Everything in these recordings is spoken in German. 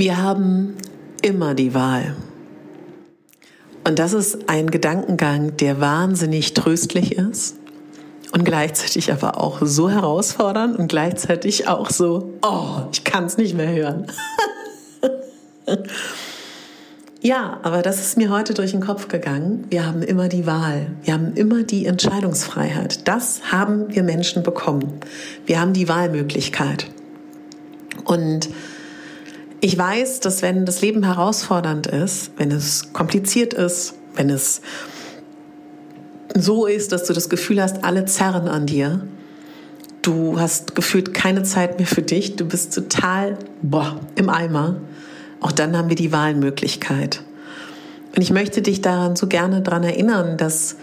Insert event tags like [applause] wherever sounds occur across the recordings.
Wir haben immer die Wahl. Und das ist ein Gedankengang, der wahnsinnig tröstlich ist und gleichzeitig aber auch so herausfordernd und gleichzeitig auch so, oh, ich kann es nicht mehr hören. [laughs] ja, aber das ist mir heute durch den Kopf gegangen. Wir haben immer die Wahl. Wir haben immer die Entscheidungsfreiheit. Das haben wir Menschen bekommen. Wir haben die Wahlmöglichkeit. Und ich weiß, dass wenn das Leben herausfordernd ist, wenn es kompliziert ist, wenn es so ist, dass du das Gefühl hast, alle zerren an dir, du hast gefühlt keine Zeit mehr für dich, du bist total boah, im Eimer, auch dann haben wir die Wahlmöglichkeit. Und ich möchte dich daran so gerne daran erinnern, dass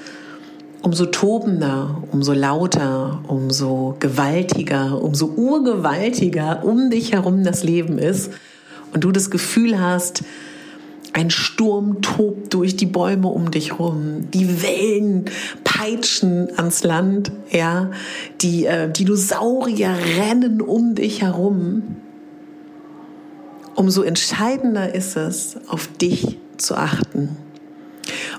umso tobender, umso lauter, umso gewaltiger, umso urgewaltiger um dich herum das Leben ist und du das Gefühl hast, ein Sturm tobt durch die Bäume um dich rum. Die Wellen peitschen ans Land, ja. Die äh, Dinosaurier rennen um dich herum. Umso entscheidender ist es, auf dich zu achten.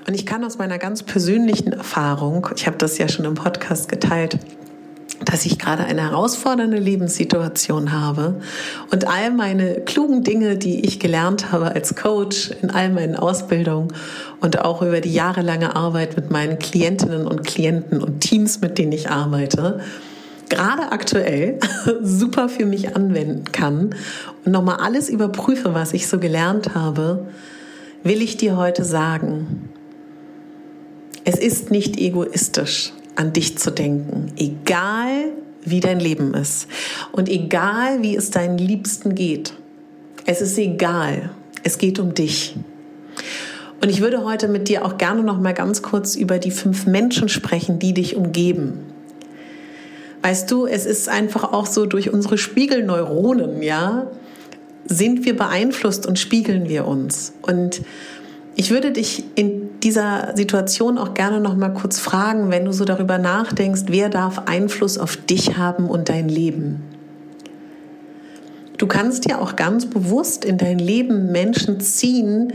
Und ich kann aus meiner ganz persönlichen Erfahrung, ich habe das ja schon im Podcast geteilt, dass ich gerade eine herausfordernde Lebenssituation habe und all meine klugen Dinge, die ich gelernt habe als Coach in all meinen Ausbildungen und auch über die jahrelange Arbeit mit meinen Klientinnen und Klienten und Teams, mit denen ich arbeite, gerade aktuell [laughs] super für mich anwenden kann und nochmal alles überprüfe, was ich so gelernt habe, will ich dir heute sagen, es ist nicht egoistisch, an dich zu denken, egal wie dein Leben ist und egal wie es deinen Liebsten geht. Es ist egal, es geht um dich. Und ich würde heute mit dir auch gerne noch mal ganz kurz über die fünf Menschen sprechen, die dich umgeben. Weißt du, es ist einfach auch so durch unsere Spiegelneuronen, ja, sind wir beeinflusst und spiegeln wir uns. Und ich würde dich in dieser Situation auch gerne noch mal kurz fragen, wenn du so darüber nachdenkst, wer darf Einfluss auf dich haben und dein Leben? Du kannst ja auch ganz bewusst in dein Leben Menschen ziehen,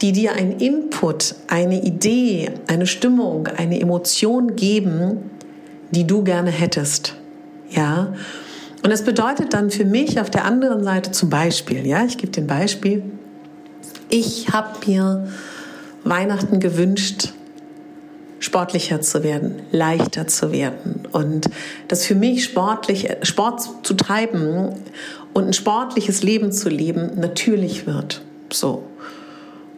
die dir einen Input, eine Idee, eine Stimmung, eine Emotion geben, die du gerne hättest. Ja? Und das bedeutet dann für mich auf der anderen Seite zum Beispiel, ja, ich gebe dir ein Beispiel, ich habe mir Weihnachten gewünscht, sportlicher zu werden, leichter zu werden und das für mich sportlich Sport zu treiben und ein sportliches Leben zu leben natürlich wird. So.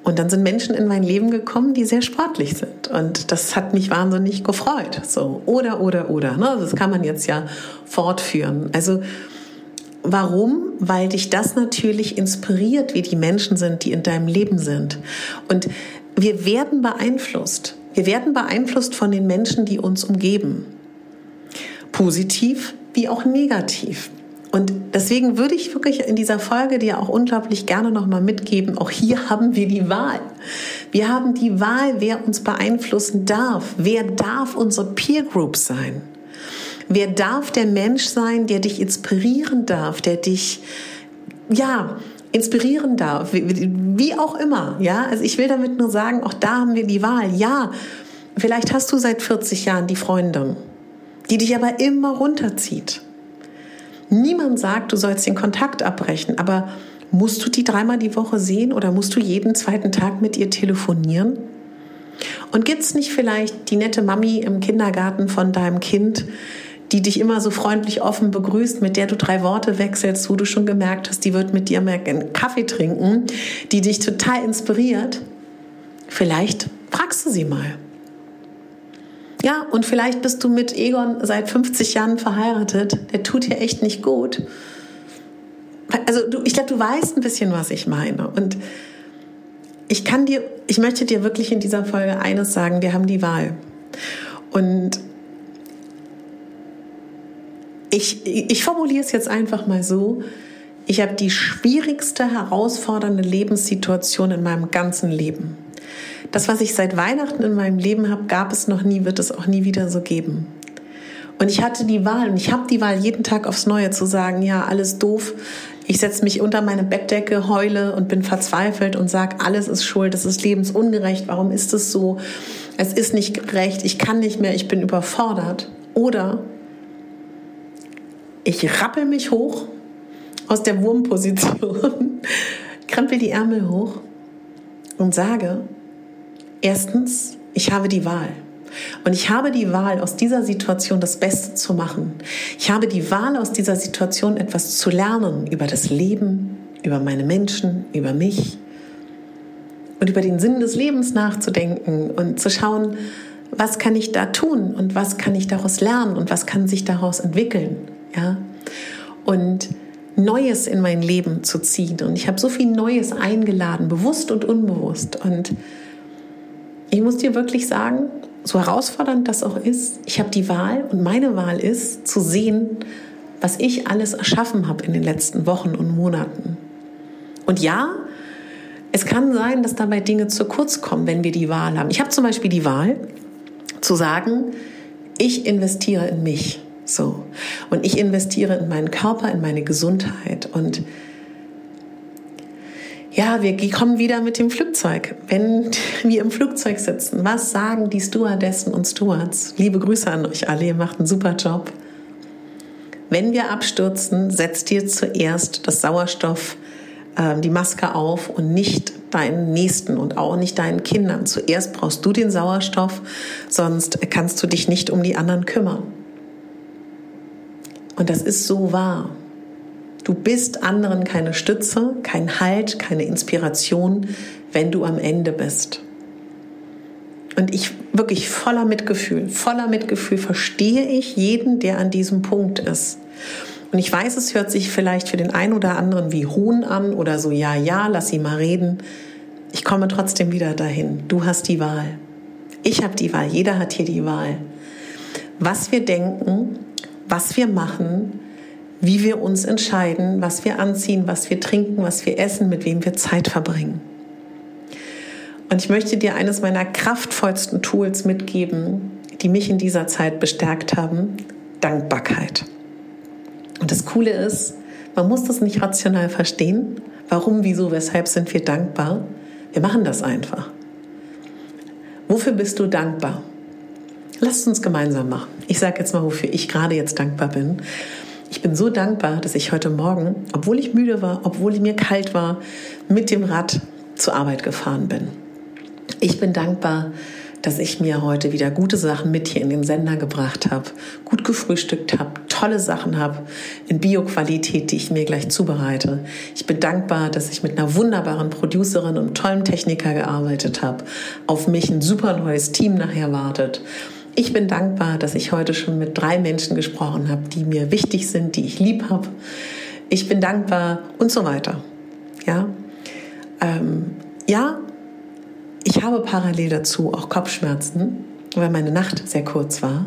Und dann sind Menschen in mein Leben gekommen, die sehr sportlich sind. Und das hat mich wahnsinnig gefreut. So. Oder, oder, oder. Ne? Das kann man jetzt ja fortführen. Also, Warum? Weil dich das natürlich inspiriert, wie die Menschen sind, die in deinem Leben sind. Und wir werden beeinflusst. Wir werden beeinflusst von den Menschen, die uns umgeben. Positiv wie auch negativ. Und deswegen würde ich wirklich in dieser Folge dir auch unglaublich gerne nochmal mitgeben, auch hier haben wir die Wahl. Wir haben die Wahl, wer uns beeinflussen darf. Wer darf unsere Peer Group sein? Wer darf der Mensch sein, der dich inspirieren darf, der dich, ja, inspirieren darf, wie, auch immer, ja? Also ich will damit nur sagen, auch da haben wir die Wahl. Ja, vielleicht hast du seit 40 Jahren die Freundin, die dich aber immer runterzieht. Niemand sagt, du sollst den Kontakt abbrechen, aber musst du die dreimal die Woche sehen oder musst du jeden zweiten Tag mit ihr telefonieren? Und gibt es nicht vielleicht die nette Mami im Kindergarten von deinem Kind, die dich immer so freundlich offen begrüßt, mit der du drei Worte wechselst, wo du schon gemerkt hast, die wird mit dir mehr einen Kaffee trinken, die dich total inspiriert, vielleicht fragst du sie mal. Ja, und vielleicht bist du mit Egon seit 50 Jahren verheiratet, der tut dir echt nicht gut. also du, ich glaube, du weißt ein bisschen, was ich meine. Und ich kann dir, ich möchte dir wirklich in dieser Folge eines sagen, wir haben die Wahl. Und ich, ich formuliere es jetzt einfach mal so, ich habe die schwierigste, herausfordernde Lebenssituation in meinem ganzen Leben. Das, was ich seit Weihnachten in meinem Leben habe, gab es noch nie, wird es auch nie wieder so geben. Und ich hatte die Wahl und ich habe die Wahl jeden Tag aufs Neue zu sagen, ja, alles doof. Ich setze mich unter meine Bettdecke, heule und bin verzweifelt und sage, alles ist schuld, es ist lebensungerecht, warum ist es so? Es ist nicht gerecht, ich kann nicht mehr, ich bin überfordert. Oder ich rappel mich hoch aus der Wurmposition, [laughs] krempel die Ärmel hoch und sage, erstens, ich habe die Wahl. Und ich habe die Wahl, aus dieser Situation das Beste zu machen. Ich habe die Wahl, aus dieser Situation etwas zu lernen über das Leben, über meine Menschen, über mich und über den Sinn des Lebens nachzudenken und zu schauen, was kann ich da tun und was kann ich daraus lernen und was kann sich daraus entwickeln. Ja? Und Neues in mein Leben zu ziehen. Und ich habe so viel Neues eingeladen, bewusst und unbewusst. Und ich muss dir wirklich sagen, so herausfordernd das auch ist, ich habe die Wahl und meine Wahl ist zu sehen, was ich alles erschaffen habe in den letzten Wochen und Monaten. Und ja, es kann sein, dass dabei Dinge zu kurz kommen, wenn wir die Wahl haben. Ich habe zum Beispiel die Wahl zu sagen, ich investiere in mich. So. Und ich investiere in meinen Körper, in meine Gesundheit. Und ja, wir kommen wieder mit dem Flugzeug. Wenn [laughs] wir im Flugzeug sitzen, was sagen die Stewardessen und Stewards? Liebe Grüße an euch alle, ihr macht einen super Job. Wenn wir abstürzen, setzt dir zuerst das Sauerstoff, äh, die Maske auf und nicht deinen Nächsten und auch nicht deinen Kindern. Zuerst brauchst du den Sauerstoff, sonst kannst du dich nicht um die anderen kümmern. Und das ist so wahr. Du bist anderen keine Stütze, kein Halt, keine Inspiration, wenn du am Ende bist. Und ich wirklich voller Mitgefühl, voller Mitgefühl verstehe ich jeden, der an diesem Punkt ist. Und ich weiß, es hört sich vielleicht für den einen oder anderen wie Hohn an oder so, ja, ja, lass sie mal reden. Ich komme trotzdem wieder dahin. Du hast die Wahl. Ich habe die Wahl. Jeder hat hier die Wahl. Was wir denken, was wir machen, wie wir uns entscheiden, was wir anziehen, was wir trinken, was wir essen, mit wem wir Zeit verbringen. Und ich möchte dir eines meiner kraftvollsten Tools mitgeben, die mich in dieser Zeit bestärkt haben, Dankbarkeit. Und das Coole ist, man muss das nicht rational verstehen. Warum, wieso, weshalb sind wir dankbar? Wir machen das einfach. Wofür bist du dankbar? Lasst uns gemeinsam machen. Ich sage jetzt mal, wofür ich gerade jetzt dankbar bin. Ich bin so dankbar, dass ich heute Morgen, obwohl ich müde war, obwohl mir kalt war, mit dem Rad zur Arbeit gefahren bin. Ich bin dankbar, dass ich mir heute wieder gute Sachen mit hier in den Sender gebracht habe, gut gefrühstückt habe, tolle Sachen habe in Bioqualität, die ich mir gleich zubereite. Ich bin dankbar, dass ich mit einer wunderbaren Producerin und tollem Techniker gearbeitet habe, auf mich ein super neues Team nachher wartet ich bin dankbar, dass ich heute schon mit drei Menschen gesprochen habe, die mir wichtig sind, die ich lieb habe. Ich bin dankbar und so weiter. Ja, ähm, ja, ich habe parallel dazu auch Kopfschmerzen, weil meine Nacht sehr kurz war.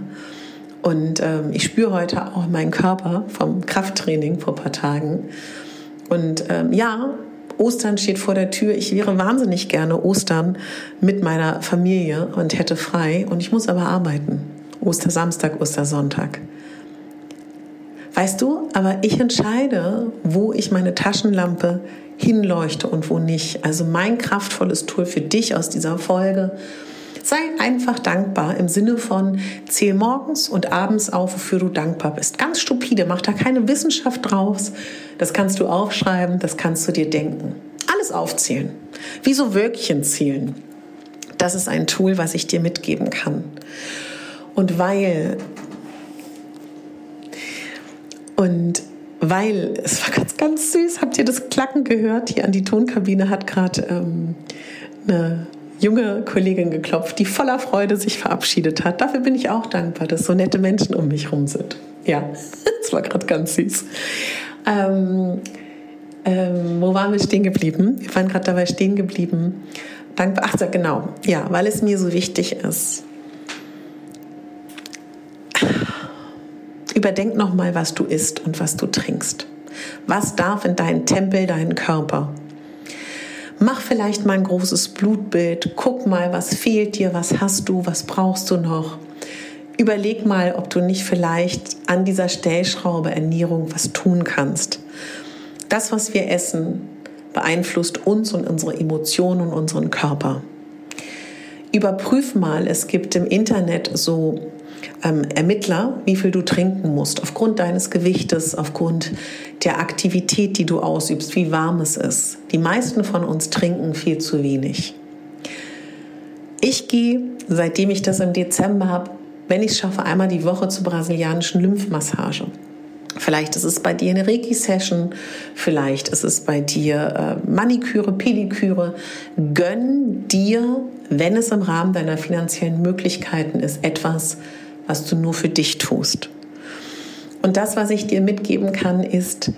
Und ähm, ich spüre heute auch meinen Körper vom Krafttraining vor ein paar Tagen. Und ähm, ja, Ostern steht vor der Tür. Ich wäre wahnsinnig gerne Ostern mit meiner Familie und hätte frei. Und ich muss aber arbeiten. Ostersamstag, Ostersonntag. Weißt du, aber ich entscheide, wo ich meine Taschenlampe hinleuchte und wo nicht. Also mein kraftvolles Tool für dich aus dieser Folge Sei einfach dankbar im Sinne von zähl morgens und abends auf, wofür du dankbar bist. Ganz stupide, mach da keine Wissenschaft draus. Das kannst du aufschreiben, das kannst du dir denken. Alles aufzählen. Wie so Wölkchen zählen. Das ist ein Tool, was ich dir mitgeben kann. Und weil und weil es war ganz, ganz süß, habt ihr das Klacken gehört? Hier an die Tonkabine hat gerade ähm, eine junge Kollegin geklopft, die voller Freude sich verabschiedet hat. Dafür bin ich auch dankbar, dass so nette Menschen um mich herum sind. Ja, [laughs] das war gerade ganz süß. Ähm, Ähm, wo waren wir stehen geblieben? Wir waren gerade dabei stehen geblieben. Dankbar, ach genau, ja, weil es mir so wichtig ist. Überdenk nochmal, was du isst und was du trinkst. Was darf in deinen Tempel, deinen Körper? Mach vielleicht mal ein großes Blutbild, guck mal, was fehlt dir, was hast du, was brauchst du noch. Überleg mal, ob du nicht vielleicht an dieser Stellschraube Ernährung was tun kannst. Das, was wir essen, beeinflusst uns und unsere Emotionen und unseren Körper. Überprüf mal, es gibt im Internet so ähm, Ermittler, wie viel du trinken musst, aufgrund deines Gewichtes, aufgrund der Aktivität, die du ausübst, wie warm es ist. Die meisten von uns trinken viel zu wenig. Ich gehe, seitdem ich das im Dezember habe, wenn ich es schaffe, einmal die Woche zur brasilianischen Lymphmassage. Vielleicht ist es bei dir eine Reiki-Session, vielleicht ist es bei dir äh, Maniküre, Pediküre. Gönn dir, wenn es im Rahmen deiner finanziellen Möglichkeiten ist, etwas, was du nur für dich tust. Und das, was ich dir mitgeben kann, ist,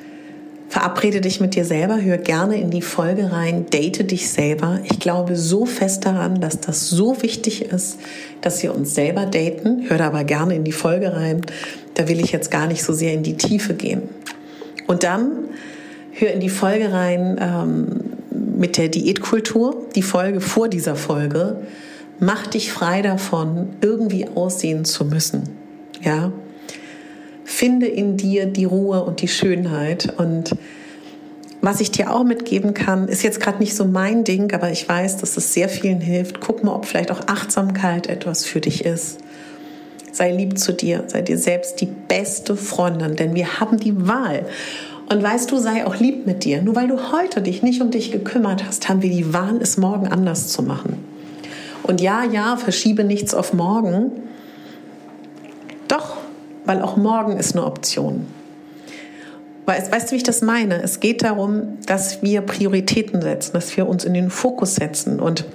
verabrede dich mit dir selber, hör gerne in die Folge rein, date dich selber. Ich glaube so fest daran, dass das so wichtig ist, dass wir uns selber daten. Hör da aber gerne in die Folge rein. Da will ich jetzt gar nicht so sehr in die Tiefe gehen. Und dann hör in die Folge rein ähm, mit der Diätkultur, die Folge vor dieser Folge Mach dich frei davon, irgendwie aussehen zu müssen. Ja? Finde in dir die Ruhe und die Schönheit und was ich dir auch mitgeben kann, ist jetzt gerade nicht so mein Ding, aber ich weiß, dass es sehr vielen hilft. Guck mal, ob vielleicht auch Achtsamkeit etwas für dich ist. Sei lieb zu dir, sei dir selbst die beste Freundin, denn wir haben die Wahl. Und weißt du, sei auch lieb mit dir. Nur weil du heute dich nicht um dich gekümmert hast, haben wir die Wahl, es morgen anders zu machen. Und ja, ja, verschiebe nichts auf morgen. Doch, weil auch morgen ist eine Option. Weißt, du, wie ich das meine? Es geht darum, dass wir Prioritäten setzen, dass wir uns in den Fokus setzen. Und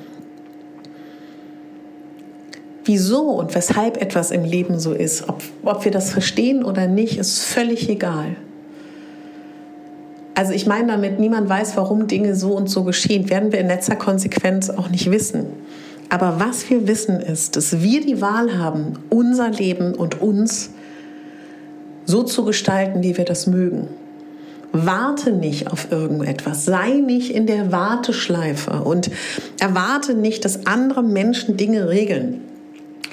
wieso und weshalb etwas im Leben so ist, ob, ob wir das verstehen oder nicht, ist völlig egal. Also ich meine damit, niemand weiß, warum Dinge so und so geschehen, werden wir in letzter Konsequenz auch nicht wissen. Aber was wir wissen ist, dass wir die Wahl haben, unser Leben und uns so zu gestalten, wie wir das mögen. Warte nicht auf irgendetwas, sei nicht in der Warteschleife und erwarte nicht, dass andere Menschen Dinge regeln.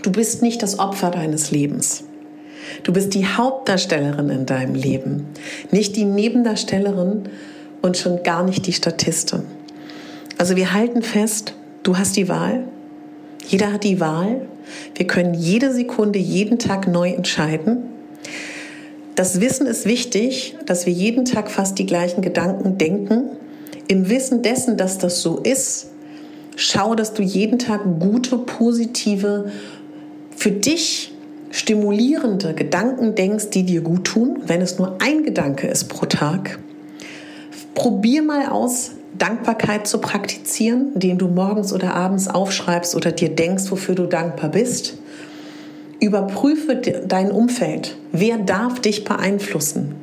Du bist nicht das Opfer deines Lebens. Du bist die Hauptdarstellerin in deinem Leben, nicht die Nebendarstellerin und schon gar nicht die Statistin. Also wir halten fest, du hast die Wahl, jeder hat die Wahl. Wir können jede Sekunde, jeden Tag neu entscheiden. Das Wissen ist wichtig, dass wir jeden Tag fast die gleichen Gedanken denken. Im Wissen dessen, dass das so ist, schau, dass du jeden Tag gute, positive, für dich stimulierende Gedanken denkst, die dir gut tun, wenn es nur ein Gedanke ist pro Tag. Probier mal aus, Dankbarkeit zu praktizieren, indem du morgens oder abends aufschreibst oder dir denkst, wofür du dankbar bist. Überprüfe dein Umfeld. Wer darf dich beeinflussen?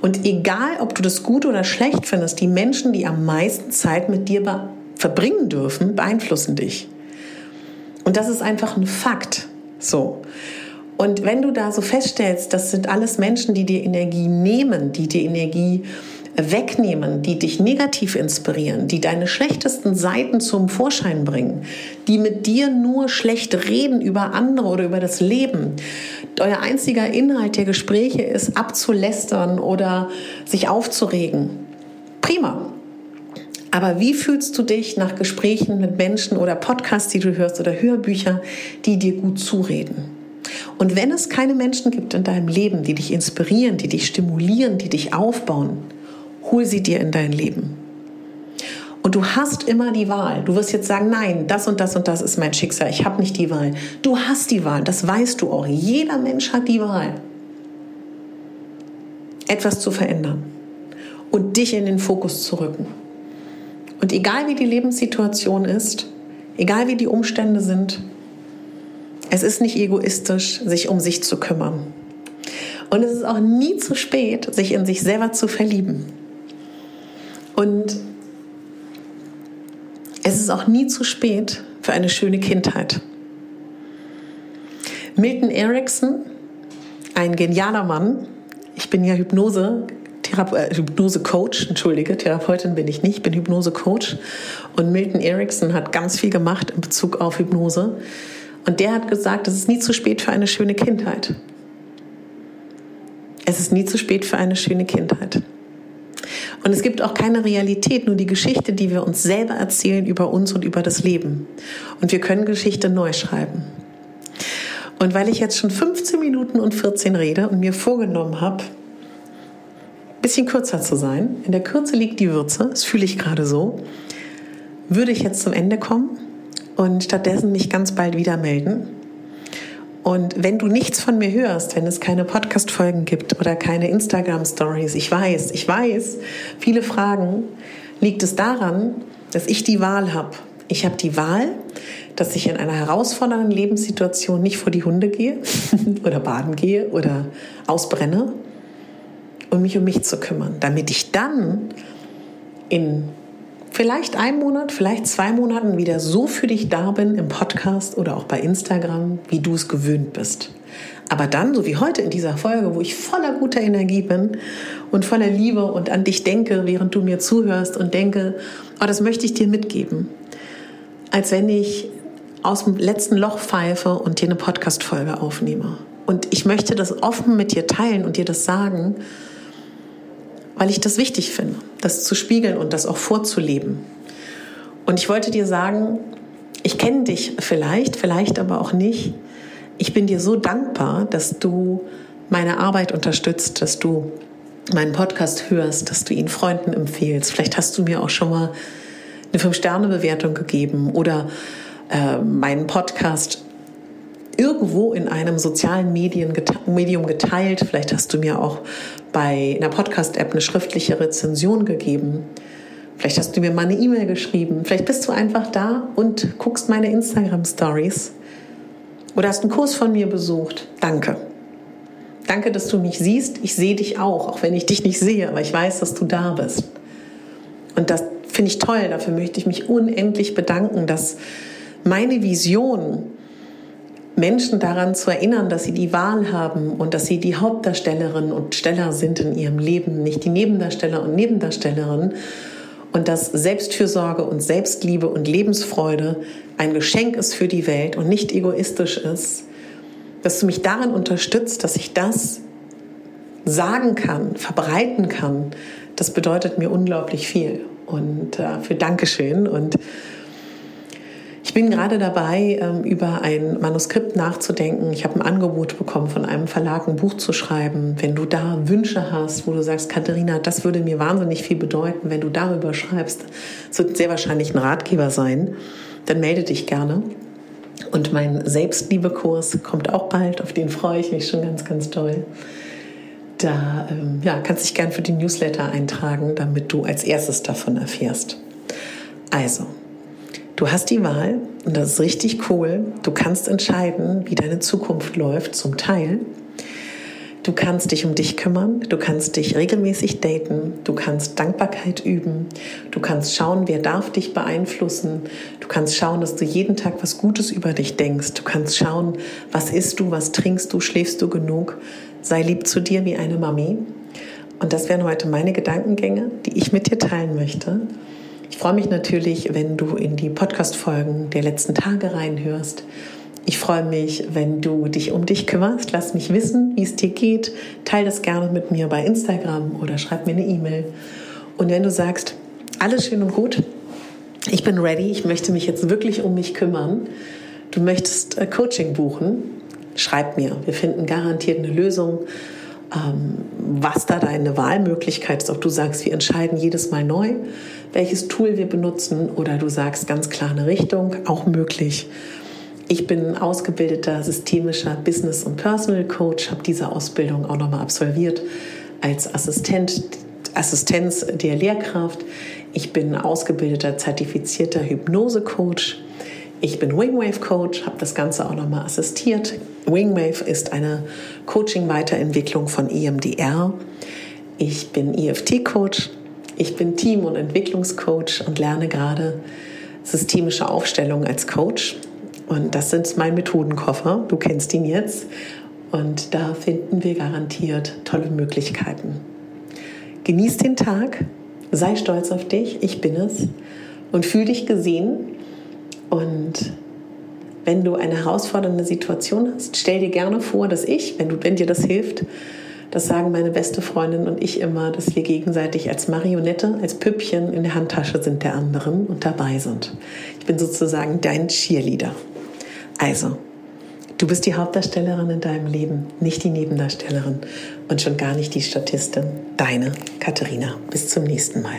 Und egal, ob du das gut oder schlecht findest, die Menschen, die am meisten Zeit mit dir verbringen dürfen, beeinflussen dich. Und das ist einfach ein Fakt. So. Und wenn du da so feststellst, das sind alles Menschen, die dir Energie nehmen, die dir Energie wegnehmen, die dich negativ inspirieren, die deine schlechtesten Seiten zum Vorschein bringen, die mit dir nur schlecht reden über andere oder über das Leben. Euer einziger Inhalt der Gespräche ist abzulästern oder sich aufzuregen. Prima. Aber wie fühlst du dich nach Gesprächen mit Menschen oder Podcasts, die du hörst oder Hörbücher, die dir gut zureden? Und wenn es keine Menschen gibt in deinem Leben, die dich inspirieren, die dich stimulieren, die dich aufbauen, hol sie dir in dein Leben. Und du hast immer die Wahl. Du wirst jetzt sagen, nein, das und das und das ist mein Schicksal. Ich habe nicht die Wahl. Du hast die Wahl, das weißt du auch. Jeder Mensch hat die Wahl, etwas zu verändern und dich in den Fokus zu rücken. Und egal wie die Lebenssituation ist, egal wie die Umstände sind, es ist nicht egoistisch, sich um sich zu kümmern. Und es ist auch nie zu spät, sich in sich selber zu verlieben. Und es ist auch nie zu spät für eine schöne Kindheit. Milton Erickson, ein genialer Mann, ich bin ja Hypnose, äh, Hypnose-Coach, entschuldige, Therapeutin bin ich nicht, ich bin Hypnose-Coach. Und Milton Erickson hat ganz viel gemacht in Bezug auf Hypnose. Und der hat gesagt, es ist nie zu spät für eine schöne Kindheit. Es ist nie zu spät für eine schöne Kindheit. Und es gibt auch keine Realität, nur die Geschichte, die wir uns selber erzählen über uns und über das Leben. Und wir können Geschichte neu schreiben. Und weil ich jetzt schon 15 Minuten und 14 rede und mir vorgenommen habe, ein bisschen kürzer zu sein, in der Kürze liegt die Würze, das fühle ich gerade so, würde ich jetzt zum Ende kommen und stattdessen mich ganz bald wieder melden und wenn du nichts von mir hörst, wenn es keine Podcast-Folgen gibt oder keine Instagram-Stories, ich weiß, ich weiß, viele Fragen, liegt es daran, dass ich die Wahl habe. Ich habe die Wahl, dass ich in einer herausfordernden Lebenssituation nicht vor die Hunde gehe [laughs] oder baden gehe oder ausbrenne um mich um mich zu kümmern, damit ich dann in vielleicht einem Monat, vielleicht zwei Monaten wieder so für dich da bin im Podcast oder auch bei Instagram, wie du es gewöhnt bist. Aber dann, so wie heute in dieser Folge, wo ich voller guter Energie bin und voller Liebe und an dich denke, während du mir zuhörst und denke, oh, das möchte ich dir mitgeben. Als wenn ich aus dem letzten Loch pfeife und dir eine Podcast-Folge aufnehme. Und ich möchte das offen mit dir teilen und dir das sagen, weil ich das wichtig finde, das zu spiegeln und das auch vorzuleben. Und ich wollte dir sagen, ich kenne dich vielleicht, vielleicht aber auch nicht. Ich bin dir so dankbar, dass du meine Arbeit unterstützt, dass du meinen Podcast hörst, dass du ihn Freunden empfehlst. Vielleicht hast du mir auch schon mal eine Fünf-Sterne-Bewertung gegeben oder äh, meinen Podcast irgendwo in einem sozialen Medium geteilt. Vielleicht hast du mir auch bei einer Podcast-App eine schriftliche Rezension gegeben. Vielleicht hast du mir mal eine E-Mail geschrieben. Vielleicht bist du einfach da und guckst meine Instagram-Stories. Oder hast einen Kurs von mir besucht. Danke. Danke, dass du mich siehst. Ich sehe dich auch, auch wenn ich dich nicht sehe, aber ich weiß, dass du da bist. Und das finde ich toll. Dafür möchte ich mich unendlich bedanken, dass meine Vision, Menschen daran zu erinnern, dass sie die Wahl haben und dass sie die Hauptdarstellerinnen und Steller sind in ihrem Leben, nicht die Nebendarsteller und Nebendarstellerinnen. Und dass Selbstfürsorge und Selbstliebe und Lebensfreude ein Geschenk ist für die Welt und nicht egoistisch ist. Dass du mich darin unterstützt, dass ich das sagen kann, verbreiten kann, das bedeutet mir unglaublich viel. Und äh, für Dankeschön und ich bin gerade dabei, ähm, über ein Manuskript nachzudenken. Ich habe ein Angebot bekommen von einem Verlag, ein Buch zu schreiben. Wenn du da Wünsche hast, wo du sagst, Katharina, das würde mir wahnsinnig viel bedeuten, wenn du darüber schreibst, es wird sehr wahrscheinlich ein Ratgeber sein, dann melde dich gerne. Und mein Selbstliebekurs kommt auch bald, auf den freue ich mich schon ganz, ganz toll. Da ähm, ja, kannst dich gern für die Newsletter eintragen, damit du als erstes davon erfährst. Also, Du hast die Wahl und das ist richtig cool. Du kannst entscheiden, wie deine Zukunft läuft, zum Teil. Du kannst dich um dich kümmern, du kannst dich regelmäßig daten, du kannst Dankbarkeit üben, du kannst schauen, wer darf dich beeinflussen, du kannst schauen, dass du jeden Tag was Gutes über dich denkst, du kannst schauen, was isst du, was trinkst du, schläfst du genug, sei lieb zu dir wie eine Mami. Und das wären heute meine Gedankengänge, die ich mit dir teilen möchte. Ich freue mich natürlich, wenn du in die Podcast-Folgen der letzten Tage reinhörst. Ich freue mich, wenn du dich um dich kümmerst. Lass mich wissen, wie es dir geht. Teil das gerne mit mir bei Instagram oder schreib mir eine E-Mail. Und wenn du sagst, alles schön und gut, ich bin ready, ich möchte mich jetzt wirklich um mich kümmern, du möchtest äh, Coaching buchen, schreib mir. Wir finden garantiert eine Lösung was da deine Wahlmöglichkeit ist. Ob du sagst, wir entscheiden jedes Mal neu, welches Tool wir benutzen oder du sagst ganz klar eine Richtung, auch möglich. Ich bin ausgebildeter systemischer Business- und Personal Coach, habe diese Ausbildung auch nochmal absolviert als Assistent, Assistenz der Lehrkraft. Ich bin ausgebildeter zertifizierter Hypnose-Coach ich bin Wingwave Coach, habe das Ganze auch nochmal assistiert. Wingwave ist eine Coaching-Weiterentwicklung von EMDR. Ich bin EFT Coach. Ich bin Team- und Entwicklungscoach und lerne gerade systemische Aufstellung als Coach. Und das sind mein Methodenkoffer. Du kennst ihn jetzt. Und da finden wir garantiert tolle Möglichkeiten. Genieß den Tag, sei stolz auf dich, ich bin es und fühl dich gesehen. Und wenn du eine herausfordernde Situation hast, stell dir gerne vor, dass ich, wenn, du, wenn dir das hilft, das sagen meine beste Freundin und ich immer, dass wir gegenseitig als Marionette, als Püppchen in der Handtasche sind der anderen und dabei sind. Ich bin sozusagen dein Cheerleader. Also, du bist die Hauptdarstellerin in deinem Leben, nicht die Nebendarstellerin und schon gar nicht die Statistin. Deine Katharina. Bis zum nächsten Mal.